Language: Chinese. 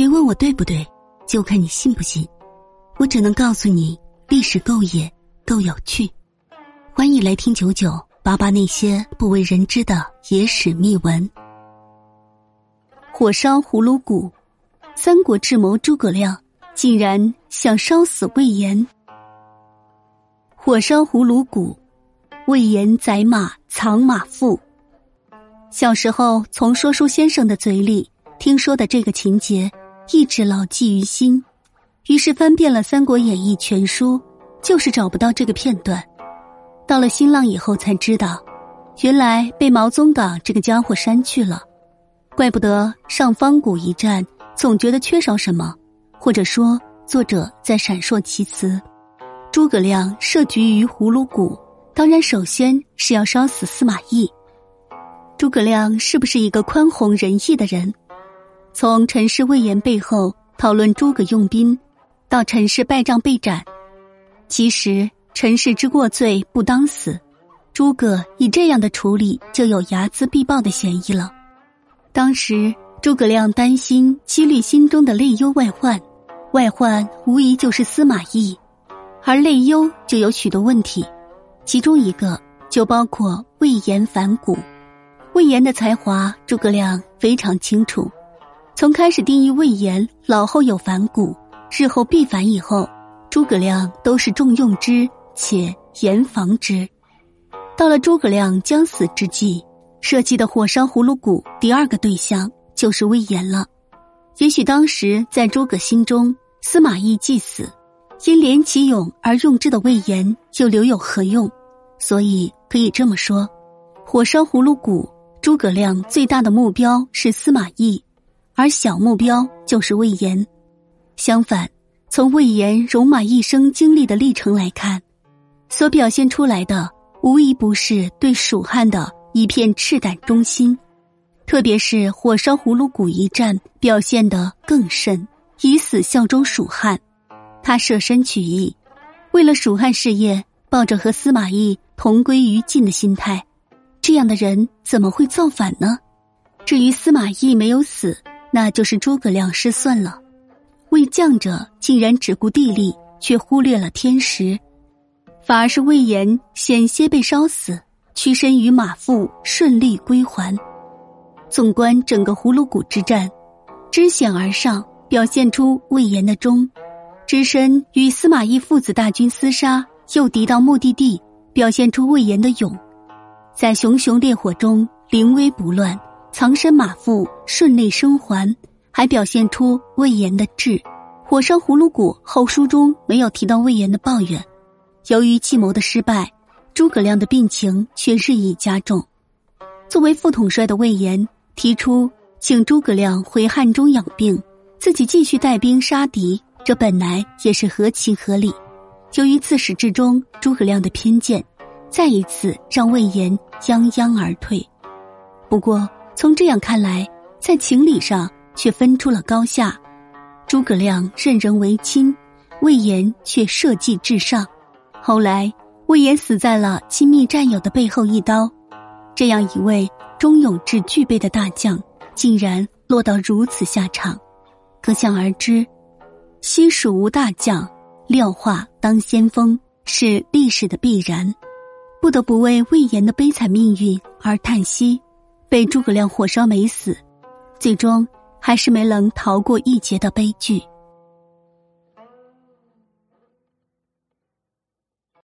别问我对不对，就看你信不信。我只能告诉你，历史够野，够有趣。欢迎来听九九八八那些不为人知的野史秘闻。火烧葫芦谷，三国智谋诸葛亮竟然想烧死魏延。火烧葫芦谷，魏延宰马藏马腹。小时候从说书先生的嘴里听说的这个情节。一直牢记于心，于是翻遍了《三国演义》全书，就是找不到这个片段。到了新浪以后才知道，原来被毛宗岗这个家伙删去了。怪不得上方谷一战总觉得缺少什么，或者说作者在闪烁其词。诸葛亮设局于葫芦谷，当然首先是要烧死司马懿。诸葛亮是不是一个宽宏仁义的人？从陈氏魏延背后讨论诸葛用兵，到陈氏败仗被斩，其实陈氏之过罪不当死，诸葛以这样的处理就有睚眦必报的嫌疑了。当时诸葛亮担心激励心中的内忧外患，外患无疑就是司马懿，而内忧就有许多问题，其中一个就包括魏延反骨。魏延的才华，诸葛亮非常清楚。从开始定义魏延老后有反骨，日后必反以后，诸葛亮都是重用之且严防之。到了诸葛亮将死之际，设计的火烧葫芦谷第二个对象就是魏延了。也许当时在诸葛心中，司马懿既死，因怜其勇而用之的魏延又留有何用？所以可以这么说，火烧葫芦谷，诸葛亮最大的目标是司马懿。而小目标就是魏延。相反，从魏延戎马一生经历的历程来看，所表现出来的无一不是对蜀汉的一片赤胆忠心。特别是火烧葫芦谷一战，表现得更甚，以死效忠蜀汉。他舍身取义，为了蜀汉事业，抱着和司马懿同归于尽的心态。这样的人怎么会造反呢？至于司马懿没有死。那就是诸葛亮失算了，为将者竟然只顾地利，却忽略了天时，反而是魏延险些被烧死，屈身于马腹，顺利归还。纵观整个葫芦谷之战，知险而上，表现出魏延的忠；只身与司马懿父子大军厮杀，又敌到目的地，表现出魏延的勇；在熊熊烈火中临危不乱。藏身马腹，顺利生还，还表现出魏延的智。火烧葫芦谷后书中没有提到魏延的抱怨。由于计谋的失败，诸葛亮的病情却日益加重。作为副统帅的魏延提出请诸葛亮回汉中养病，自己继续带兵杀敌，这本来也是合情合理。由于自始至终诸葛亮的偏见，再一次让魏延泱泱而退。不过。从这样看来，在情理上却分出了高下。诸葛亮任人唯亲，魏延却社稷至上。后来，魏延死在了亲密战友的背后一刀。这样一位忠勇至具备的大将，竟然落到如此下场，可想而知。西蜀无大将，廖化当先锋，是历史的必然。不得不为魏延的悲惨命运而叹息。被诸葛亮火烧没死，最终还是没能逃过一劫的悲剧。